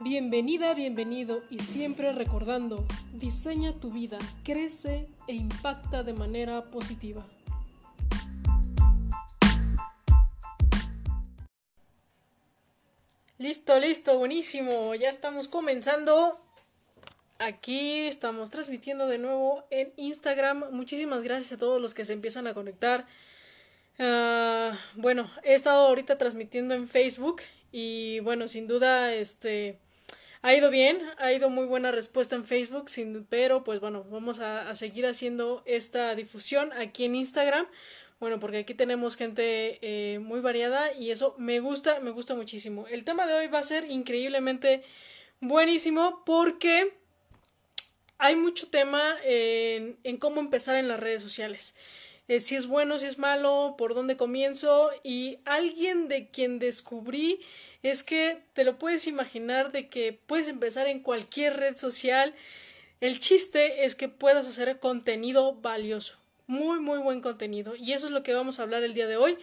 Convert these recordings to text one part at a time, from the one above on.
Bienvenida, bienvenido y siempre recordando, diseña tu vida, crece e impacta de manera positiva. Listo, listo, buenísimo. Ya estamos comenzando. Aquí estamos transmitiendo de nuevo en Instagram. Muchísimas gracias a todos los que se empiezan a conectar. Ah, bueno, he estado ahorita transmitiendo en Facebook y bueno, sin duda, este ha ido bien, ha ido muy buena respuesta en Facebook, sin, pero pues bueno, vamos a, seguir haciendo esta difusión aquí en Instagram. Bueno, porque aquí tenemos gente eh, muy variada y eso me gusta, me gusta muchísimo. El tema de hoy va a ser increíblemente buenísimo porque hay mucho tema en, en cómo empezar en las redes sociales. Eh, si es bueno, si es malo, por dónde comienzo y alguien de quien descubrí es que te lo puedes imaginar de que puedes empezar en cualquier red social. El chiste es que puedas hacer contenido valioso, muy muy buen contenido y eso es lo que vamos a hablar el día de hoy.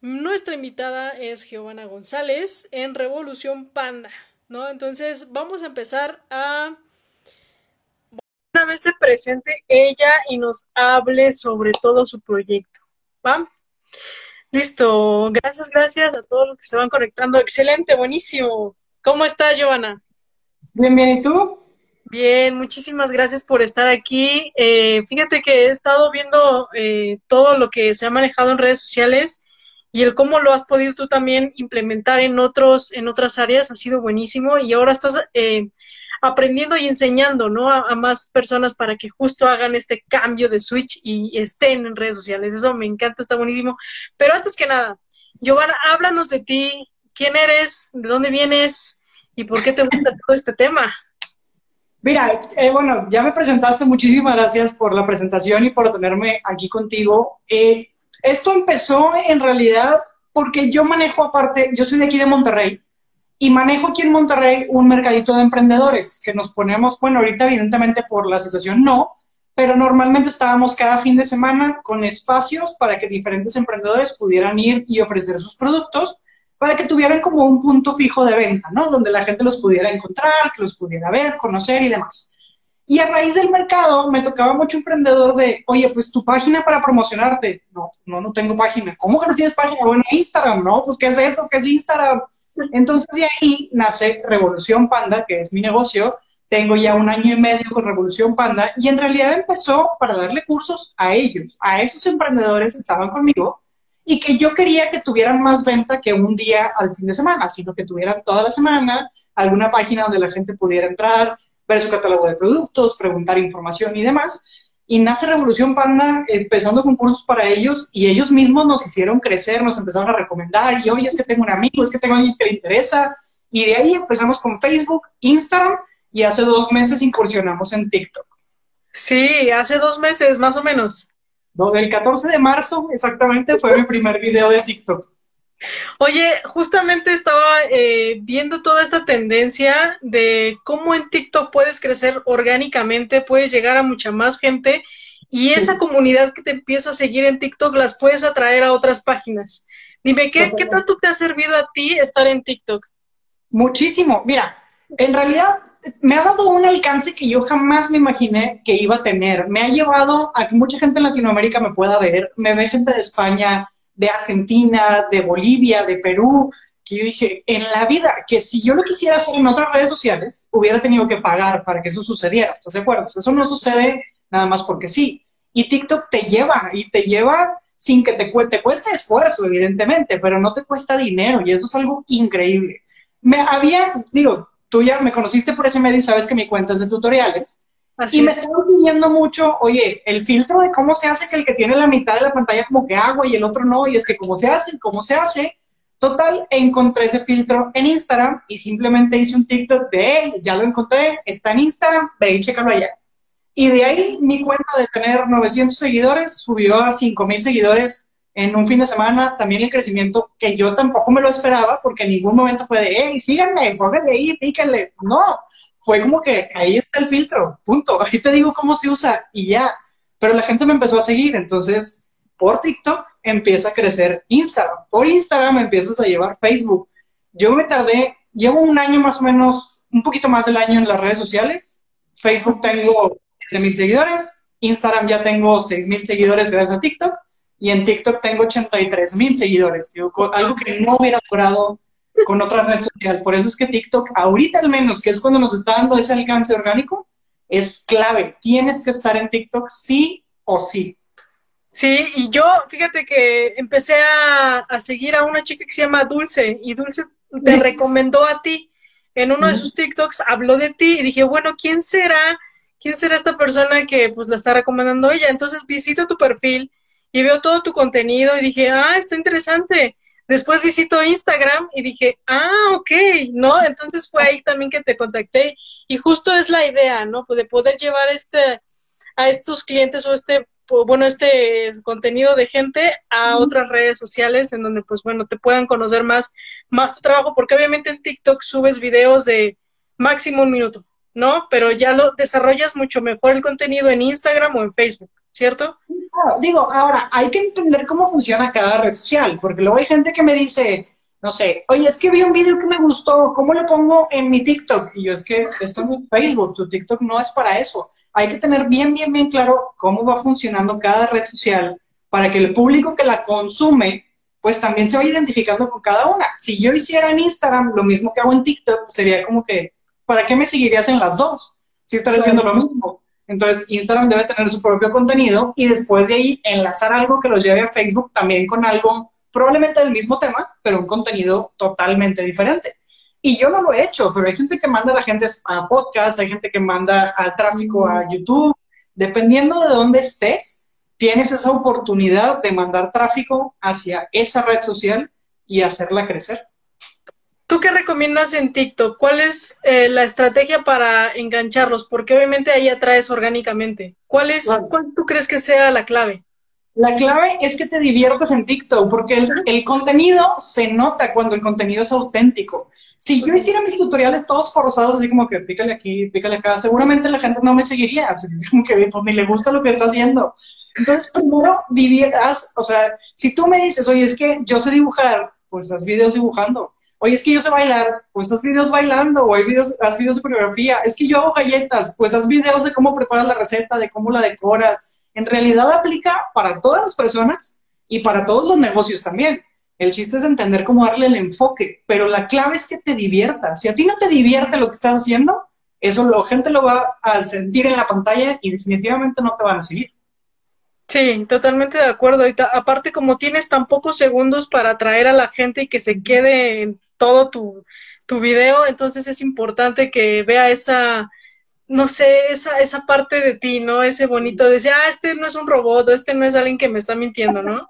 Nuestra invitada es Giovanna González en Revolución Panda, ¿no? Entonces vamos a empezar a una vez se presente ella y nos hable sobre todo su proyecto. ¿Va? Listo, gracias, gracias a todos los que se van conectando. Excelente, buenísimo. ¿Cómo estás, Giovanna? Bien, bien, ¿y tú? Bien, muchísimas gracias por estar aquí. Eh, fíjate que he estado viendo eh, todo lo que se ha manejado en redes sociales y el cómo lo has podido tú también implementar en otros, en otras áreas ha sido buenísimo y ahora estás eh, aprendiendo y enseñando, ¿no? A, más personas para que justo hagan este cambio de switch y estén en redes sociales. Eso me encanta, está buenísimo. Pero antes que nada, Giovanna, háblanos de ti, quién eres, de dónde vienes y por qué te gusta todo este tema. Mira, eh, bueno, ya me presentaste, muchísimas gracias por la presentación y por tenerme aquí contigo. Eh, esto empezó en realidad porque yo manejo aparte, yo soy de aquí de Monterrey, y manejo aquí en Monterrey un mercadito de emprendedores que nos ponemos, bueno, ahorita evidentemente por la situación no, pero normalmente estábamos cada fin de semana con espacios para que diferentes emprendedores pudieran ir y ofrecer sus productos para que tuvieran como un punto fijo de venta, ¿no? Donde la gente los pudiera encontrar, que los pudiera ver, conocer y demás. Y a raíz del mercado me tocaba mucho emprendedor de, oye, pues tu página para promocionarte. No, no, no tengo página. ¿Cómo que no tienes página? Bueno, Instagram, ¿no? Pues ¿qué es eso? ¿Qué es Instagram? Entonces de ahí nace Revolución Panda, que es mi negocio. Tengo ya un año y medio con Revolución Panda y en realidad empezó para darle cursos a ellos, a esos emprendedores que estaban conmigo y que yo quería que tuvieran más venta que un día al fin de semana, sino que tuvieran toda la semana alguna página donde la gente pudiera entrar, ver su catálogo de productos, preguntar información y demás y nace Revolución Panda empezando con cursos para ellos y ellos mismos nos hicieron crecer, nos empezaron a recomendar y hoy es que tengo un amigo, es que tengo alguien que le interesa y de ahí empezamos con Facebook, Instagram y hace dos meses incursionamos en TikTok. Sí, hace dos meses más o menos. el 14 de marzo exactamente fue mi primer video de TikTok. Oye, justamente estaba eh, viendo toda esta tendencia de cómo en TikTok puedes crecer orgánicamente, puedes llegar a mucha más gente y esa comunidad que te empieza a seguir en TikTok las puedes atraer a otras páginas. Dime, ¿qué, ¿qué tanto te ha servido a ti estar en TikTok? Muchísimo. Mira, en realidad me ha dado un alcance que yo jamás me imaginé que iba a tener. Me ha llevado a que mucha gente en Latinoamérica me pueda ver, me ve gente de España, de Argentina, de Bolivia, de Perú, que yo dije, en la vida, que si yo lo quisiera hacer en otras redes sociales, hubiera tenido que pagar para que eso sucediera, ¿estás de acuerdo? Eso no sucede nada más porque sí. Y TikTok te lleva, y te lleva sin que te, te cueste esfuerzo, evidentemente, pero no te cuesta dinero, y eso es algo increíble. Me había, digo, tú ya me conociste por ese medio y sabes que mi cuenta es de tutoriales, y me estaba pidiendo mucho, oye, el filtro de cómo se hace que el que tiene la mitad de la pantalla como que agua y el otro no, y es que cómo se hace, cómo se hace. Total, encontré ese filtro en Instagram y simplemente hice un TikTok de, hey, ya lo encontré, está en Instagram, ve y chécalo allá. Y de ahí mi cuenta de tener 900 seguidores subió a 5000 seguidores en un fin de semana. También el crecimiento que yo tampoco me lo esperaba porque en ningún momento fue de, hey, síganme, pónganle ahí, píquenle. No, fue como que ahí está el filtro, punto. Ahí te digo cómo se usa y ya. Pero la gente me empezó a seguir, entonces por TikTok empieza a crecer Instagram. Por Instagram empiezas a llevar Facebook. Yo me tardé llevo un año más o menos, un poquito más del año en las redes sociales. Facebook tengo mil seguidores, Instagram ya tengo mil seguidores gracias a TikTok y en TikTok tengo 83 mil seguidores, algo que no hubiera logrado con otra red social. Por eso es que TikTok, ahorita al menos, que es cuando nos está dando ese alcance orgánico, es clave. Tienes que estar en TikTok sí o sí. Sí, y yo, fíjate que empecé a, a seguir a una chica que se llama Dulce, y Dulce te recomendó a ti. En uno de sus TikToks habló de ti y dije, bueno, ¿quién será? ¿Quién será esta persona que pues la está recomendando ella? Entonces visito tu perfil y veo todo tu contenido y dije, ah, está interesante. Después visito Instagram y dije, ah, ok, ¿no? Entonces fue ahí también que te contacté y justo es la idea, ¿no? De poder llevar este a estos clientes o este bueno, este contenido de gente a otras redes sociales en donde, pues bueno, te puedan conocer más, más tu trabajo, porque obviamente en TikTok subes videos de máximo un minuto, ¿no? Pero ya lo desarrollas mucho mejor el contenido en Instagram o en Facebook, ¿cierto? digo, ahora, hay que entender cómo funciona cada red social, porque luego hay gente que me dice, no sé, oye, es que vi un video que me gustó, ¿cómo lo pongo en mi TikTok? Y yo, es que esto es Facebook, tu TikTok no es para eso hay que tener bien, bien, bien claro cómo va funcionando cada red social para que el público que la consume, pues también se vaya identificando con cada una. Si yo hiciera en Instagram lo mismo que hago en TikTok, sería como que, ¿para qué me seguirías en las dos? Si estarías viendo lo mismo. Entonces, Instagram debe tener su propio contenido y después de ahí enlazar algo que los lleve a Facebook también con algo probablemente del mismo tema, pero un contenido totalmente diferente. Y yo no lo he hecho, pero hay gente que manda a la gente a podcast, hay gente que manda al tráfico a YouTube. Dependiendo de dónde estés, tienes esa oportunidad de mandar tráfico hacia esa red social y hacerla crecer. ¿Tú qué recomiendas en TikTok? ¿Cuál es eh, la estrategia para engancharlos? Porque obviamente ahí atraes orgánicamente. ¿Cuál es, cuál tú crees que sea la clave? La clave es que te diviertas en TikTok, porque el, el, contenido se nota cuando el contenido es auténtico. Si yo hiciera mis tutoriales todos forzados, así como que pícale aquí, pícale acá, seguramente la gente no me seguiría. es como que pues, ni le gusta lo que está haciendo. Entonces, primero, diviertas, o sea, si tú me dices, oye, es que yo sé dibujar, pues haz videos dibujando. Oye, es que yo sé bailar, pues haz videos bailando, o hay videos, haz videos de coreografía. Es que yo hago galletas, pues haz videos de cómo preparas la receta, de cómo la decoras. En realidad aplica para todas las personas y para todos los negocios también. El chiste es entender cómo darle el enfoque, pero la clave es que te divierta. Si a ti no te divierte lo que estás haciendo, eso la gente lo va a sentir en la pantalla y definitivamente no te van a seguir. Sí, totalmente de acuerdo. Y aparte, como tienes tan pocos segundos para atraer a la gente y que se quede en todo tu, tu video, entonces es importante que vea esa, no sé, esa, esa parte de ti, ¿no? Ese bonito de decir, ah, este no es un robot, este no es alguien que me está mintiendo, ¿no?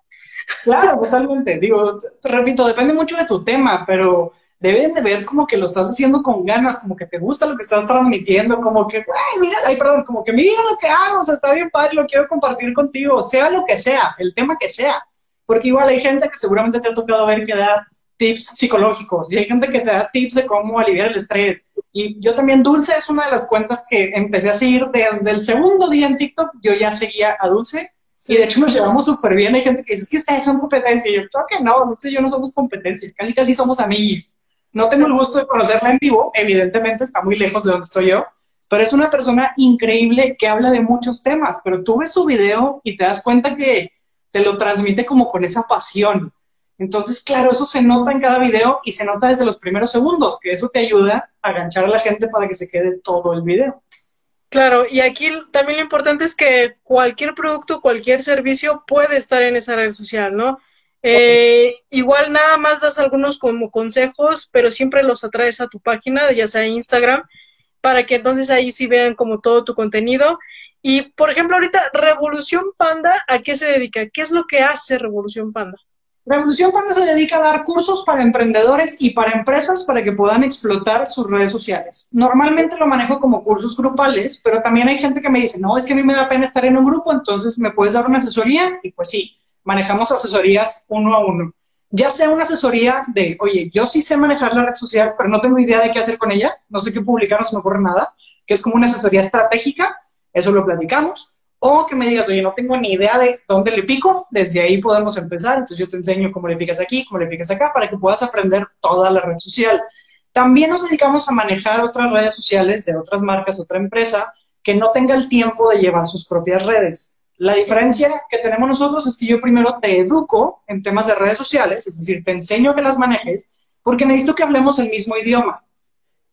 Claro, totalmente. Digo, repito, depende mucho de tu tema, pero deben de ver como que lo estás haciendo con ganas, como que te gusta lo que estás transmitiendo, como que, ay, mira, ay, perdón, como que mira lo que hago, o sea, está bien padre, lo quiero compartir contigo, sea lo que sea, el tema que sea. Porque igual hay gente que seguramente te ha tocado ver que da tips psicológicos y hay gente que te da tips de cómo aliviar el estrés. Y yo también, Dulce es una de las cuentas que empecé a seguir desde el segundo día en TikTok, yo ya seguía a Dulce y de hecho nos llevamos súper bien. Hay gente que dice, es que ustedes son competencia. Y yo, creo que no, no sé, yo no somos competencias. Casi, casi somos amigos. No tengo el gusto de conocerla en vivo. Evidentemente está muy lejos de donde estoy yo. Pero es una persona increíble que habla de muchos temas. Pero tú ves su video y te das cuenta que te lo transmite como con esa pasión. Entonces, claro, eso se nota en cada video y se nota desde los primeros segundos, que eso te ayuda a aganchar a la gente para que se quede todo el video. Claro, y aquí también lo importante es que cualquier producto, cualquier servicio puede estar en esa red social, ¿no? Eh, igual nada más das algunos como consejos, pero siempre los atraes a tu página, ya sea Instagram, para que entonces ahí sí vean como todo tu contenido. Y, por ejemplo, ahorita Revolución Panda, ¿a qué se dedica? ¿Qué es lo que hace Revolución Panda? Revolución Panda se dedica a dar cursos para emprendedores y para empresas para que puedan explotar sus redes sociales. Normalmente lo manejo como cursos grupales, pero también hay gente que me dice, no, es que a mí me da pena estar en un grupo, entonces me puedes dar una asesoría. Y pues sí, manejamos asesorías uno a uno. Ya sea una asesoría de, oye, yo sí sé manejar la red social, pero no tengo idea de qué hacer con ella, no sé qué publicar, no se me ocurre nada, que es como una asesoría estratégica, eso lo platicamos o que me digas, oye, no tengo ni idea de dónde le pico, desde ahí podemos empezar. Entonces yo te enseño cómo le picas aquí, cómo le picas acá, para que puedas aprender toda la red social. También nos dedicamos a manejar otras redes sociales de otras marcas, otra empresa, que no tenga el tiempo de llevar sus propias redes. La diferencia que tenemos nosotros es que yo primero te educo en temas de redes sociales, es decir, te enseño que las manejes, porque necesito que hablemos el mismo idioma.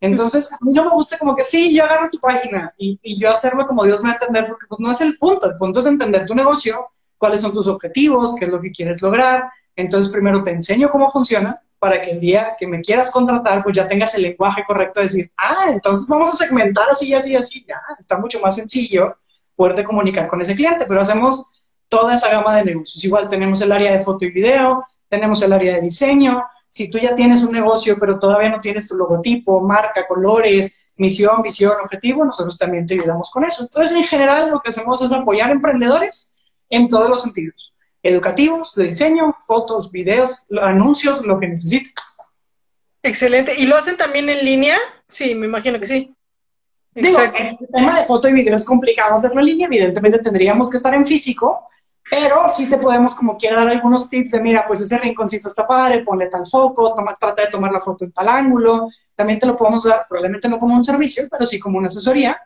Entonces, a mí no me gusta como que sí, yo agarro tu página y, y yo hacerlo como Dios me va a entender, porque pues, no es el punto. El punto es entender tu negocio, cuáles son tus objetivos, qué es lo que quieres lograr. Entonces, primero te enseño cómo funciona para que el día que me quieras contratar, pues ya tengas el lenguaje correcto de decir, ah, entonces vamos a segmentar así, así, así. Ya, está mucho más sencillo poderte comunicar con ese cliente, pero hacemos toda esa gama de negocios. Igual tenemos el área de foto y video, tenemos el área de diseño, si tú ya tienes un negocio, pero todavía no tienes tu logotipo, marca, colores, misión, visión, objetivo, nosotros también te ayudamos con eso. Entonces, en general, lo que hacemos es apoyar emprendedores en todos los sentidos. Educativos, de diseño, fotos, videos, anuncios, lo que necesiten. Excelente. ¿Y lo hacen también en línea? Sí, me imagino que sí. Digo, el tema de foto y video es complicado hacerlo en línea, evidentemente tendríamos que estar en físico, pero sí te podemos como quiera dar algunos tips de, mira, pues ese rinconcito está padre, ponle tal foco, toma, trata de tomar la foto en tal ángulo. También te lo podemos dar, probablemente no como un servicio, pero sí como una asesoría.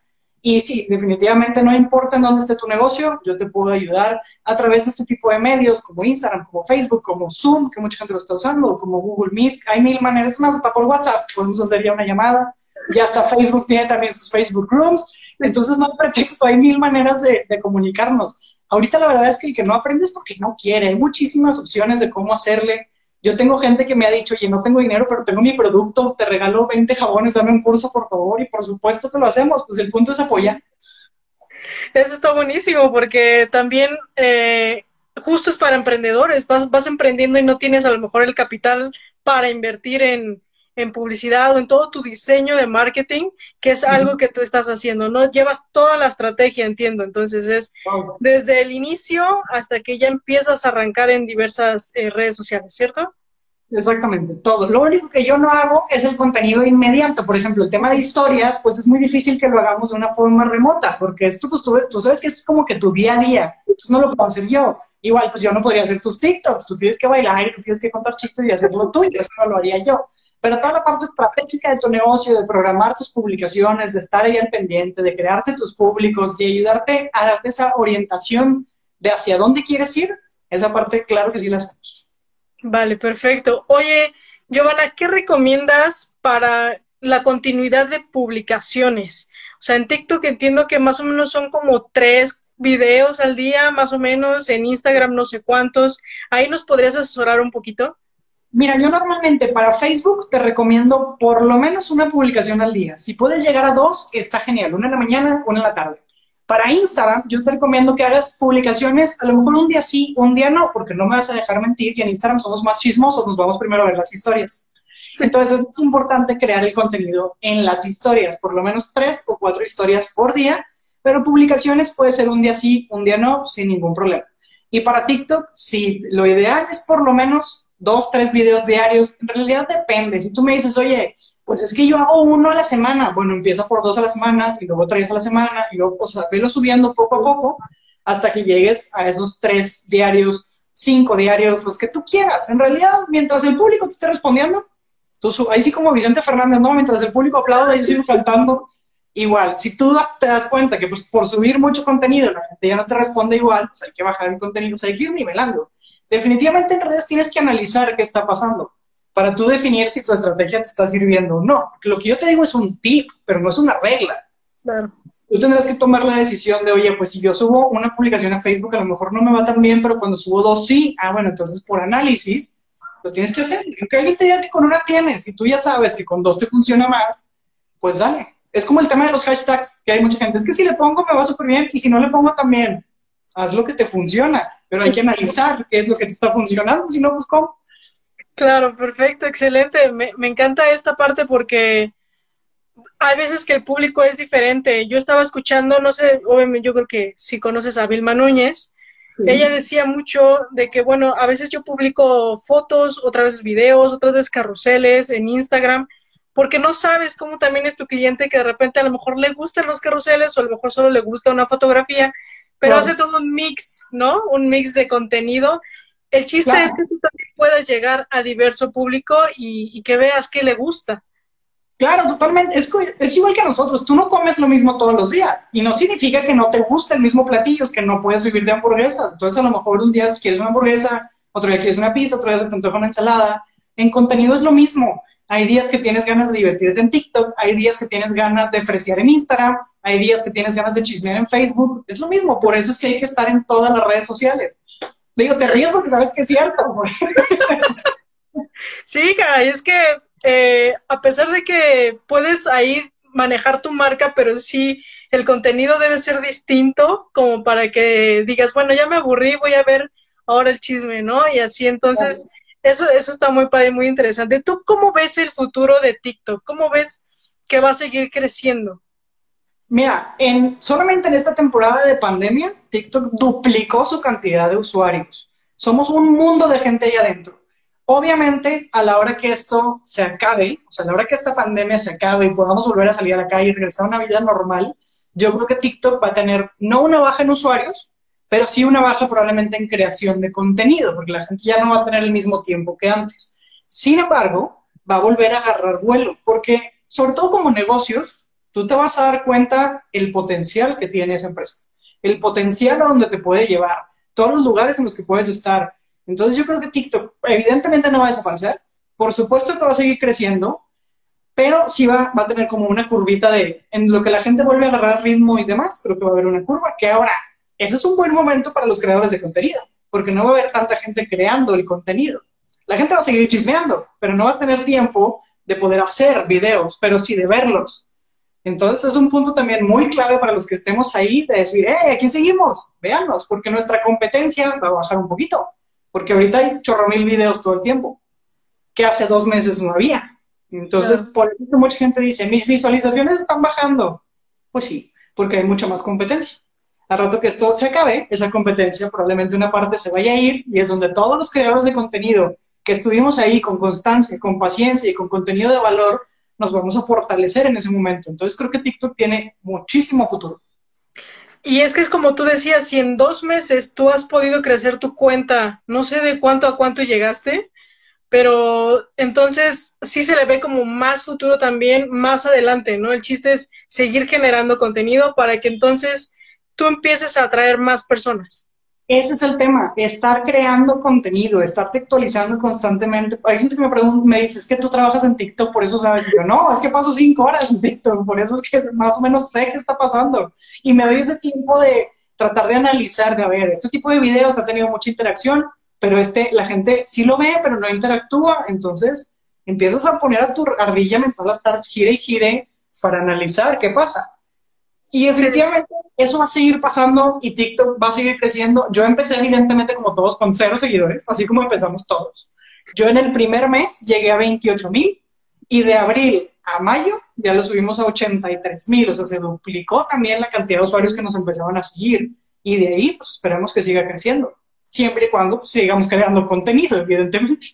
Y sí, definitivamente no importa en dónde esté tu negocio, yo te puedo ayudar a través de este tipo de medios como Instagram, como Facebook, como Zoom, que mucha gente lo está usando, como Google Meet. Hay mil maneras más, hasta por WhatsApp podemos hacer ya una llamada. Ya hasta Facebook tiene también sus Facebook Rooms. Entonces no hay pretexto, hay mil maneras de, de comunicarnos. Ahorita la verdad es que el que no aprende es porque no quiere. Hay muchísimas opciones de cómo hacerle. Yo tengo gente que me ha dicho, oye, no tengo dinero, pero tengo mi producto, te regalo 20 jabones, dame un curso, por favor, y por supuesto que lo hacemos. Pues el punto es apoyar. Eso está buenísimo, porque también eh, justo es para emprendedores. Vas, vas emprendiendo y no tienes a lo mejor el capital para invertir en, en publicidad o en todo tu diseño de marketing, que es algo que tú estás haciendo, ¿no? Llevas toda la estrategia, entiendo. Entonces es desde el inicio hasta que ya empiezas a arrancar en diversas eh, redes sociales, ¿cierto? Exactamente, todo. Lo único que yo no hago es el contenido inmediato. Por ejemplo, el tema de historias, pues es muy difícil que lo hagamos de una forma remota, porque esto, pues tú, tú sabes que es como que tu día a día. Entonces no lo puedo hacer yo. Igual, pues yo no podría hacer tus TikToks. Tú tienes que bailar y tú tienes que contar chistes y hacerlo tuyo. Eso no lo haría yo pero toda la parte estratégica de tu negocio, de programar tus publicaciones, de estar ahí al pendiente, de crearte tus públicos, de ayudarte a darte esa orientación de hacia dónde quieres ir, esa parte, claro que sí la hacemos. Vale, perfecto. Oye, Giovanna, ¿qué recomiendas para la continuidad de publicaciones? O sea, en TikTok entiendo que más o menos son como tres videos al día, más o menos, en Instagram no sé cuántos. ¿Ahí nos podrías asesorar un poquito? Mira, yo normalmente para Facebook te recomiendo por lo menos una publicación al día. Si puedes llegar a dos, está genial. Una en la mañana, una en la tarde. Para Instagram, yo te recomiendo que hagas publicaciones, a lo mejor un día sí, un día no, porque no me vas a dejar mentir que en Instagram somos más chismosos, nos vamos primero a ver las historias. Entonces es importante crear el contenido en las historias, por lo menos tres o cuatro historias por día, pero publicaciones puede ser un día sí, un día no, sin ningún problema. Y para TikTok, sí, lo ideal es por lo menos dos, tres videos diarios. En realidad depende. Si tú me dices, oye, pues es que yo hago uno a la semana, bueno, empieza por dos a la semana y luego tres a la semana y luego, o sea, velo subiendo poco a poco hasta que llegues a esos tres diarios, cinco diarios, los que tú quieras. En realidad, mientras el público te esté respondiendo, tú ahí sí como Vicente Fernández, ¿no? Mientras el público aplaude, yo sigo cantando. Igual, si tú te das cuenta que pues por subir mucho contenido la gente ya no te responde igual, pues hay que bajar el contenido, o hay que ir nivelando definitivamente en redes tienes que analizar qué está pasando para tú definir si tu estrategia te está sirviendo o no. Lo que yo te digo es un tip, pero no es una regla. Claro. Tú tendrás que tomar la decisión de, oye, pues si yo subo una publicación a Facebook, a lo mejor no me va tan bien, pero cuando subo dos sí, ah, bueno, entonces por análisis lo tienes que hacer. Aunque alguien te diga que con una tienes y tú ya sabes que con dos te funciona más, pues dale. Es como el tema de los hashtags, que hay mucha gente, es que si le pongo me va súper bien y si no le pongo también haz lo que te funciona, pero hay que analizar qué es lo que te está funcionando, si no, pues cómo. Claro, perfecto, excelente. Me, encanta esta parte porque hay veces que el público es diferente. Yo estaba escuchando, no sé, obviamente yo creo que si conoces a Vilma Núñez, ella decía mucho de que, bueno, a veces yo publico fotos, otras veces videos, otras veces carruseles en Instagram, porque no sabes cómo también es tu cliente que de repente a lo mejor le gustan los carruseles o a lo mejor solo le gusta una fotografía pero hace todo un mix, ¿no? Un mix de contenido. El chiste es que tú también puedas llegar a diverso público y, que veas qué le gusta. Claro, totalmente. Es, es, igual que nosotros. Tú no comes lo mismo todos los días. Y no significa que no te guste el mismo platillo, es que no puedes vivir de hamburguesas. Entonces, a lo mejor un día quieres una hamburguesa, otro día quieres una pizza, otro día te antoja una ensalada. En contenido es lo mismo. Hay días que tienes ganas de divertirte en TikTok, hay días que tienes ganas de fresear en Instagram, hay días que tienes ganas de chismear en Facebook. Es lo mismo. Por eso es que hay que estar en todas las redes sociales. Digo, te ríes porque sabes que es cierto. Sí, caray, es que eh, a pesar de que puedes ahí manejar tu marca, pero sí el contenido debe ser distinto como para que digas, bueno, ya me aburrí, voy a ver ahora el chisme, ¿no? Y así entonces, eso, eso está muy padre, muy interesante. ¿Tú cómo ves el futuro de TikTok? ¿Cómo ves que va a seguir creciendo? Mira, en, solamente en esta temporada de pandemia, TikTok duplicó su cantidad de usuarios. Somos un mundo de gente ahí adentro. Obviamente, a la hora que esto se acabe, o sea, a la hora que esta pandemia se acabe y podamos volver a salir a la calle y regresar a una vida normal, yo creo que TikTok va a tener no una baja en usuarios, pero sí una baja probablemente en creación de contenido, porque la gente ya no va a tener el mismo tiempo que antes. Sin embargo, va a volver a agarrar vuelo, porque sobre todo como negocios, tú te vas a dar cuenta el potencial que tiene esa empresa, el potencial a donde te puede llevar, todos los lugares en los que puedes estar, entonces yo creo que TikTok evidentemente no va a desaparecer, por supuesto que va a seguir creciendo, pero sí va, va a tener como una curvita de, en lo que la gente vuelve a agarrar ritmo y demás, creo que va a haber una curva, que ahora, ese es un buen momento para los creadores de contenido, porque no va a haber tanta gente creando el contenido. La gente va a seguir chismeando, pero no va a tener tiempo de poder hacer videos, pero sí de verlos. Entonces es un punto también muy clave para los que estemos ahí de decir, ¡eh, aquí seguimos! Veanos, porque nuestra competencia va a bajar un poquito. Porque ahorita hay chorro mil videos todo el tiempo, que hace dos meses no había. Entonces, por eso mucha gente dice, mis visualizaciones están bajando. Pues sí, porque hay mucha más competencia. Al rato que esto se acabe, esa competencia probablemente una parte se vaya a ir y es donde todos los creadores de contenido que estuvimos ahí con constancia, con paciencia y con contenido de valor, nos vamos a fortalecer en ese momento. Entonces creo que TikTok tiene muchísimo futuro. Y es que es como tú decías, si en dos meses tú has podido crecer tu cuenta, no sé de cuánto a cuánto llegaste, pero entonces sí se le ve como más futuro también más adelante, ¿no? El chiste es seguir generando contenido para que entonces tú empieces a atraer más personas. Ese es el tema, estar creando contenido, estar actualizando constantemente. Hay gente que me pregunta, me dice, es que tú trabajas en TikTok, por eso sabes. Y yo, no, es que paso cinco horas en TikTok, por eso es que más o menos sé qué está pasando. Y me doy ese tiempo de tratar de analizar, de a ver, este tipo de videos ha tenido mucha interacción, pero este, la gente sí lo ve, pero no interactúa. Entonces, empiezas a poner a tu ardilla mental a estar gire y gire para analizar qué pasa. Y efectivamente eso va a seguir pasando y TikTok va a seguir creciendo. Yo empecé evidentemente como todos con cero seguidores, así como empezamos todos. Yo en el primer mes llegué a 28 mil y de abril a mayo ya lo subimos a 83 mil, o sea, se duplicó también la cantidad de usuarios que nos empezaban a seguir. Y de ahí, pues esperemos que siga creciendo, siempre y cuando pues, sigamos creando contenido, evidentemente.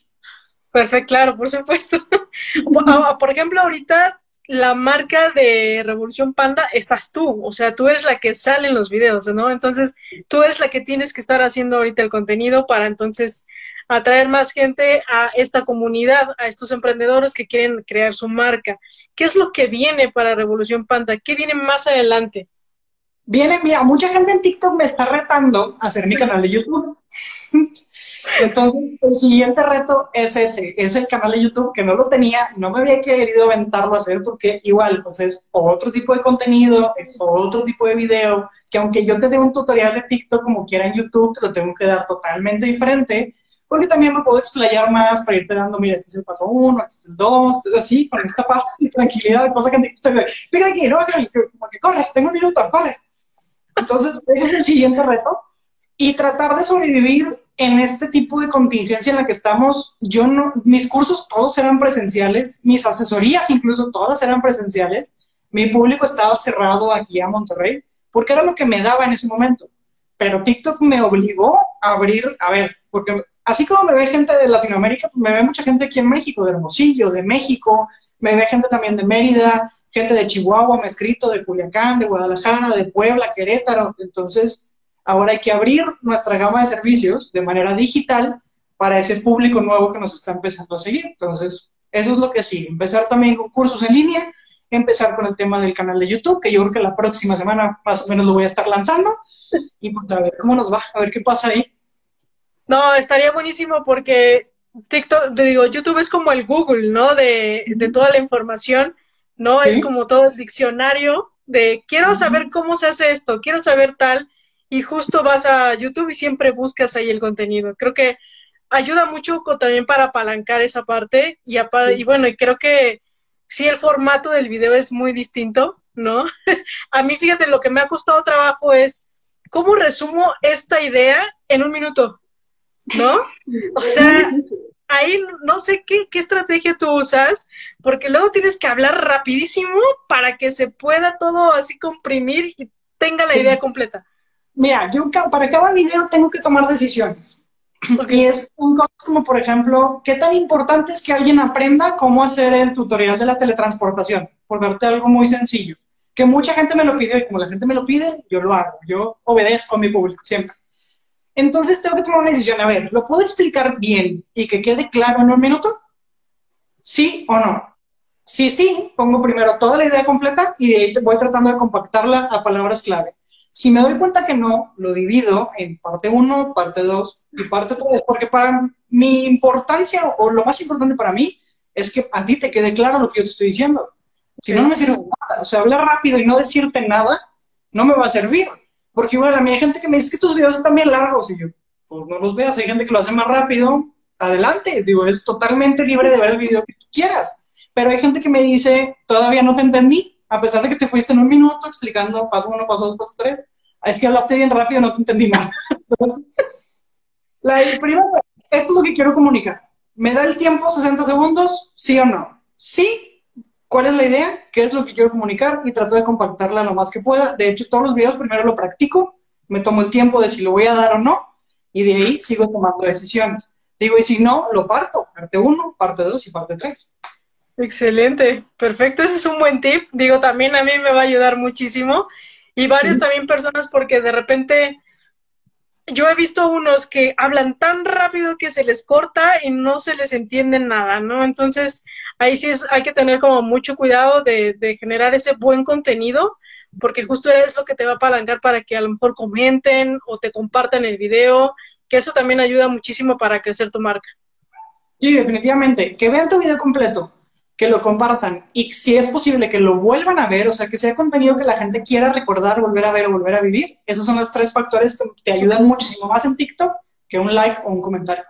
Perfecto, claro, por supuesto. por ejemplo, ahorita la marca de Revolución Panda estás tú, o sea, tú eres la que sale en los videos, ¿no? Entonces, tú eres la que tienes que estar haciendo ahorita el contenido para entonces atraer más gente a esta comunidad, a estos emprendedores que quieren crear su marca. ¿Qué es lo que viene para Revolución Panda? ¿Qué viene más adelante? Viene, mira, mucha gente en TikTok me está retando a hacer mi canal de YouTube. Entonces, el siguiente reto es ese, es el canal de YouTube que no lo tenía, no me había querido aventarlo a hacer porque igual, pues es otro tipo de contenido, es otro tipo de video, que aunque yo te dé un tutorial de TikTok como quiera en YouTube, te lo tengo que dar totalmente diferente, porque también me puedo explayar más para irte dando, mira, este es el paso uno, este es el dos, así, con esta paz y tranquilidad, cosa que en TikTok, mira aquí, no, como que corre, tengo un minuto, corre. Entonces, ese es el siguiente reto. Y tratar de sobrevivir en este tipo de contingencia en la que estamos, yo no, mis cursos todos eran presenciales, mis asesorías incluso todas eran presenciales, mi público estaba cerrado aquí a Monterrey, porque era lo que me daba en ese momento. Pero TikTok me obligó a abrir, a ver, porque así como me ve gente de Latinoamérica, pues me ve mucha gente aquí en México, de Hermosillo, de México, me ve gente también de Mérida, gente de Chihuahua, me escrito, de Culiacán, de Guadalajara, de Puebla, Querétaro. Entonces, Ahora hay que abrir nuestra gama de servicios de manera digital para ese público nuevo que nos está empezando a seguir. Entonces, Eso es lo que sí. Empezar también con cursos en línea, empezar con el tema del canal de YouTube, que yo creo que la próxima semana más o menos lo voy a estar lanzando. Y pues a ver cómo nos va, a ver qué pasa ahí. No, estaría buenísimo porque TikTok, te digo, YouTube es como el Google, ¿no? De, de toda la información, ¿no? Es como todo el diccionario de quiero saber cómo se hace esto, quiero saber tal, y justo vas a YouTube y siempre buscas ahí el contenido. Creo que ayuda mucho también para apalancar esa parte y, y bueno, y creo que sí el formato del video es muy distinto, ¿no? a mí, fíjate, lo que me ha costado trabajo es cómo resumo esta idea en un minuto, ¿no? O sea, ahí no sé qué, qué estrategia tú usas, porque luego tienes que hablar rapidísimo para que se pueda todo así comprimir y tenga la idea completa. Mira, yo para cada video tengo que tomar decisiones. Y es un como, por ejemplo, ¿qué tan importante es que alguien aprenda cómo hacer el tutorial de la teletransportación? Por darte algo muy sencillo. Que mucha gente me lo pidió y como la gente me lo pide, yo lo hago. Yo obedezco a mi público siempre. Entonces tengo que tomar una decisión. A ver, ¿lo puedo explicar bien y que quede claro en un minuto? ¿Sí o no? Si sí, pongo primero toda la idea completa y de ahí voy tratando de compactarla a palabras clave. Si me doy cuenta que no, lo divido en parte 1, parte 2 y parte 3, porque para mi importancia o lo más importante para mí es que a ti te quede claro lo que yo te estoy diciendo. Si no, no me sirve nada. O sea, hablar rápido y no decirte nada no me va a servir. Porque igual a mí hay gente que me dice que tus videos están bien largos y yo, pues no los veas. Hay gente que lo hace más rápido. Adelante. Digo, es totalmente libre de ver el video que tú quieras. Pero hay gente que me dice, todavía no te entendí a pesar de que te fuiste en un minuto explicando paso uno, paso dos, paso tres, es que hablaste bien rápido, no te entendí nada. esto es lo que quiero comunicar. ¿Me da el tiempo 60 segundos? ¿Sí o no? Sí. ¿Cuál es la idea? ¿Qué es lo que quiero comunicar? Y trato de compactarla lo más que pueda. De hecho, todos los videos primero lo practico, me tomo el tiempo de si lo voy a dar o no, y de ahí sigo tomando decisiones. Digo, y si no, lo parto. Parte uno, parte dos y parte tres. Excelente, perfecto, ese es un buen tip. Digo, también a mí me va a ayudar muchísimo y varios también personas porque de repente yo he visto unos que hablan tan rápido que se les corta y no se les entiende nada, ¿no? Entonces, ahí sí es, hay que tener como mucho cuidado de, de generar ese buen contenido, porque justo es lo que te va a apalancar para que a lo mejor comenten o te compartan el video, que eso también ayuda muchísimo para crecer tu marca. Sí, definitivamente. Que vean tu video completo que lo compartan y si es posible que lo vuelvan a ver, o sea, que sea contenido que la gente quiera recordar, volver a ver o volver a vivir. Esos son los tres factores que te ayudan muchísimo más en TikTok que un like o un comentario.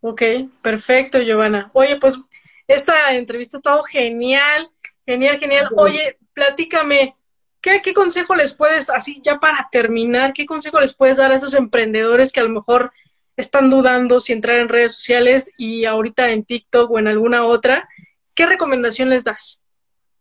Ok, perfecto, Giovanna. Oye, pues esta entrevista ha estado genial, genial, genial. Oye, platícame, ¿qué, ¿qué consejo les puedes, así ya para terminar, qué consejo les puedes dar a esos emprendedores que a lo mejor están dudando si entrar en redes sociales y ahorita en TikTok o en alguna otra? ¿Qué recomendación les das?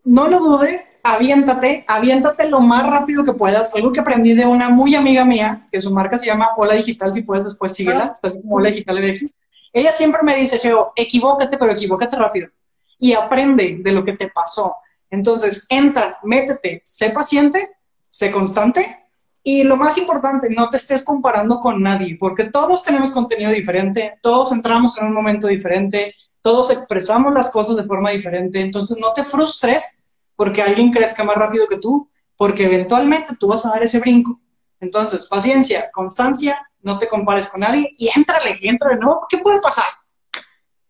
No lo dudes, aviéntate, aviéntate lo más rápido que puedas. Algo que aprendí de una muy amiga mía, que su marca se llama Hola Digital, si puedes después síguela, ah. está como Hola Digital MX. Ella siempre me dice, Geo, equivócate, pero equivócate rápido. Y aprende de lo que te pasó. Entonces, entra, métete, sé paciente, sé constante y lo más importante, no te estés comparando con nadie, porque todos tenemos contenido diferente, todos entramos en un momento diferente, todos expresamos las cosas de forma diferente, entonces no te frustres porque alguien crezca más rápido que tú, porque eventualmente tú vas a dar ese brinco. Entonces, paciencia, constancia, no te compares con nadie y éntrale, éntrale, ¿no? ¿Qué puede pasar?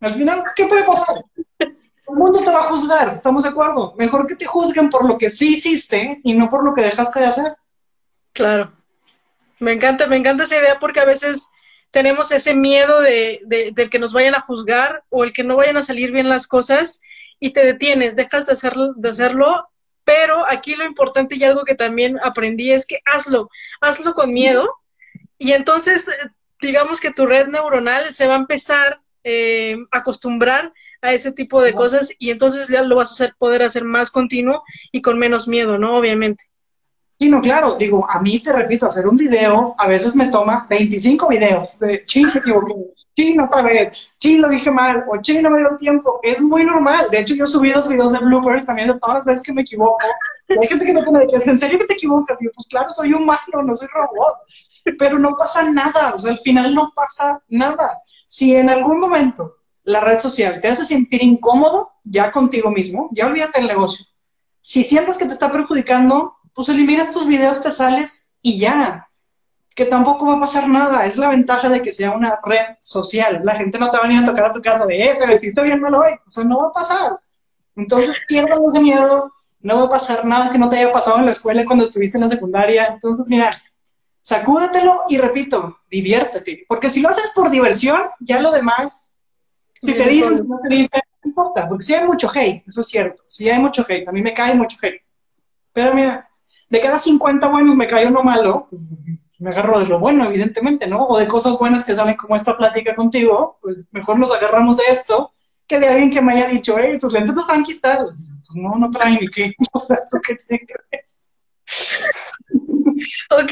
Al final, ¿qué puede pasar? El mundo te va a juzgar, ¿estamos de acuerdo? Mejor que te juzguen por lo que sí hiciste y no por lo que dejaste de hacer. Claro. Me encanta, me encanta esa idea porque a veces tenemos ese miedo de, de, que nos vayan a juzgar o el que no vayan a salir bien las cosas y te detienes, dejas de hacerlo, de hacerlo, pero aquí lo importante y algo que también aprendí es que hazlo, hazlo con miedo y entonces digamos que tu red neuronal se va a empezar eh, a acostumbrar a ese tipo de cosas y entonces ya lo vas a hacer poder hacer más continuo y con menos miedo, ¿no? Obviamente. Sí, no, claro, digo, a mí te repito, hacer un video a veces me toma 25 videos de ching, me equivoqué, ching, otra vez, ching, lo dije mal, o ching, no me dio tiempo. Es muy normal. De hecho, yo subí dos videos de bloopers también de todas las veces que me equivoco. hay gente que me pone, ¿en serio que te equivocas? Y yo, pues claro, soy humano, no soy robot. Pero no pasa nada, o sea, al final no pasa nada. Si en algún momento la red social te hace sentir incómodo ya contigo mismo, ya olvídate del negocio. Si sientes que te está perjudicando, pues eliminas tus videos, te sales y ya. Que tampoco va a pasar nada. Es la ventaja de que sea una red social. La gente no te va a venir a tocar a tu casa de, eh, te vestiste bien mal hoy. O sea, no va a pasar. Entonces pierdan ese miedo. No va a pasar nada que no te haya pasado en la escuela cuando estuviste en la secundaria. Entonces, mira, sacúdatelo y repito, diviértete. Porque si lo haces por diversión, ya lo demás, si te dicen, si no te dicen, no importa. Porque si hay mucho hate, eso es cierto. Si hay mucho hate. A mí me cae mucho hate. Pero mira, de cada 50 buenos me cae uno malo, pues, me agarro de lo bueno, evidentemente, ¿no? O de cosas buenas que salen como esta plática contigo, pues mejor nos agarramos esto que de alguien que me haya dicho, hey, tus lentes no están cristal. Pues no, no traen ni qué. ¿Eso qué tiene que ver? Ok,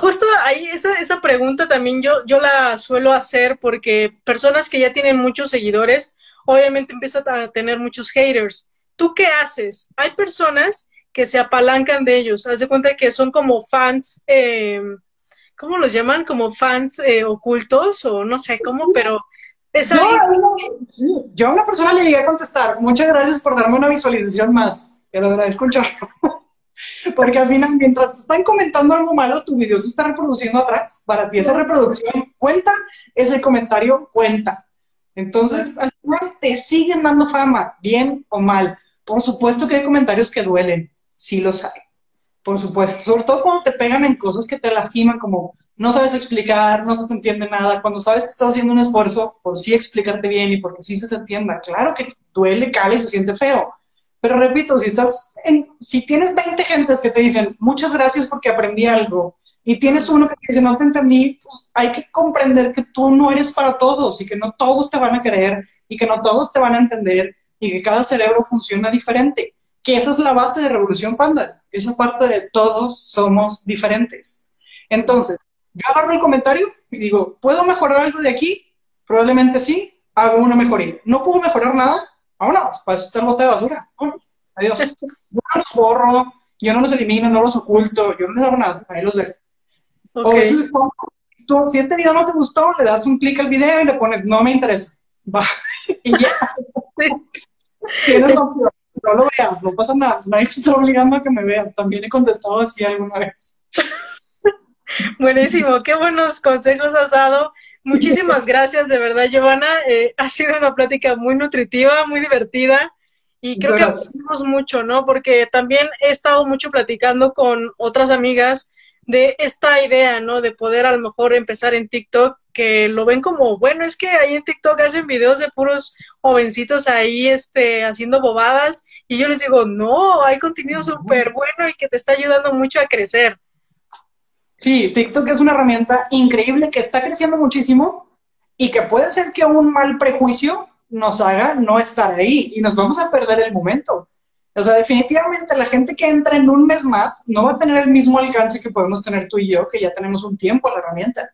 justo ahí esa, esa pregunta también yo, yo la suelo hacer porque personas que ya tienen muchos seguidores, obviamente empiezan a tener muchos haters. ¿Tú qué haces? Hay personas que se apalancan de ellos. Haz de cuenta que son como fans, eh, ¿cómo los llaman? Como fans eh, ocultos o no sé cómo, pero eso... Yo, a una persona le llegué a contestar, muchas gracias por darme una visualización más. Te lo agradezco un Porque al final, mientras te están comentando algo malo, tu video se está reproduciendo atrás. Para ti esa reproducción cuenta, ese comentario cuenta. Entonces, al final te siguen dando fama, bien o mal. Por supuesto que hay comentarios que duelen, sí los hay. Por supuesto, sobre todo cuando te pegan en cosas que te lastiman, como no sabes explicar, no se te entiende nada, cuando sabes que estás haciendo un esfuerzo por sí explicarte bien y porque sí se te entienda. Claro que duele, cale, se siente feo. Pero repito, si estás en, si tienes 20 gentes que te dicen muchas gracias porque aprendí algo y tienes uno que te dice no te entendí, pues hay que comprender que tú no eres para todos y que no todos te van a querer y que no todos te van a entender y que cada cerebro funciona diferente que esa es la base de Revolución Panda, esa parte de todos somos diferentes. Entonces, yo agarro el comentario y digo, ¿puedo mejorar algo de aquí? Probablemente sí, hago una mejoría. ¿No puedo mejorar nada? Vámonos, para eso está el bote de basura. adiós. Yo no los borro, yo no los elimino, no los oculto, yo no les hago nada, ahí los dejo. O tú, si este video no te gustó, le das un clic al video y le pones, no me interesa. Va. y ya. Tienes opción no lo veas, no pasa nada, nadie te está obligando a que me veas, también he contestado así alguna vez. Buenísimo, qué buenos consejos has dado. Muchísimas gracias, de verdad, Giovanna. Eh, ha sido una plática muy nutritiva, muy divertida y creo que aprendimos mucho, ¿no? Porque también he estado mucho platicando con otras amigas de esta idea, ¿no? De poder a lo mejor empezar en TikTok, que lo ven como, bueno, es que ahí en TikTok hacen videos de puros jovencitos ahí, este, haciendo bobadas, y yo les digo, no, hay contenido súper bueno y que te está ayudando mucho a crecer. Sí, TikTok es una herramienta increíble que está creciendo muchísimo y que puede ser que un mal prejuicio nos haga no estar ahí y nos vamos a perder el momento. O sea, definitivamente la gente que entra en un mes más no va a tener el mismo alcance que podemos tener tú y yo, que ya tenemos un tiempo en la herramienta.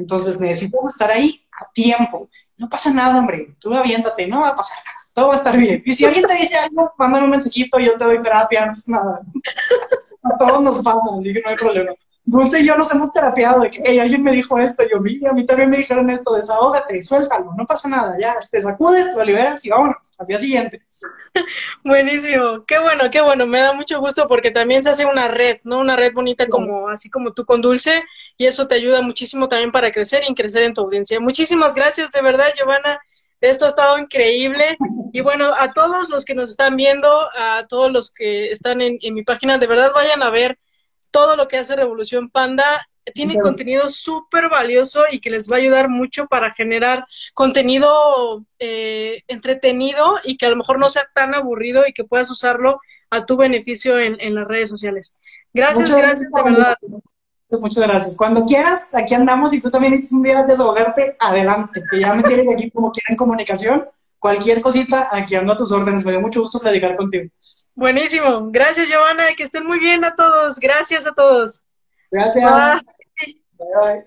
Entonces necesitamos estar ahí a tiempo. No pasa nada, hombre. Tú aviéntate, no va a pasar nada. Todo va a estar bien. Y si alguien te dice algo, mándame un mensajito, yo te doy terapia, no pasa nada. A todos nos pasa, así que no hay problema. Dulce y yo nos hemos terapiado de que, hey, alguien me dijo esto, yo, vi, a mí también me dijeron esto, desahógate, suéltalo, no pasa nada, ya, te sacudes, lo liberas y vámonos, al día siguiente. Buenísimo, qué bueno, qué bueno, me da mucho gusto porque también se hace una red, ¿no? Una red bonita como, así como tú con Dulce, y eso te ayuda muchísimo también para crecer y crecer en tu audiencia. Muchísimas gracias, de verdad, Giovanna. Esto ha estado increíble. Y bueno, a todos los que nos están viendo, a todos los que están en, en mi página, de verdad vayan a ver todo lo que hace Revolución Panda. Tiene contenido súper valioso y que les va a ayudar mucho para generar contenido eh, entretenido y que a lo mejor no sea tan aburrido y que puedas usarlo a tu beneficio en, las redes sociales. Gracias, gracias, de verdad. Muchas gracias. Cuando quieras, aquí andamos y tú también necesitas un día desahogarte, adelante, que ya me tienes aquí como quiera en comunicación. Cualquier cosita, aquí ando a tus órdenes. Me dio mucho gusto platicar contigo. Buenísimo. Gracias, Giovanna. Que estén muy bien a todos. Gracias a todos. Gracias. Bye. Bye.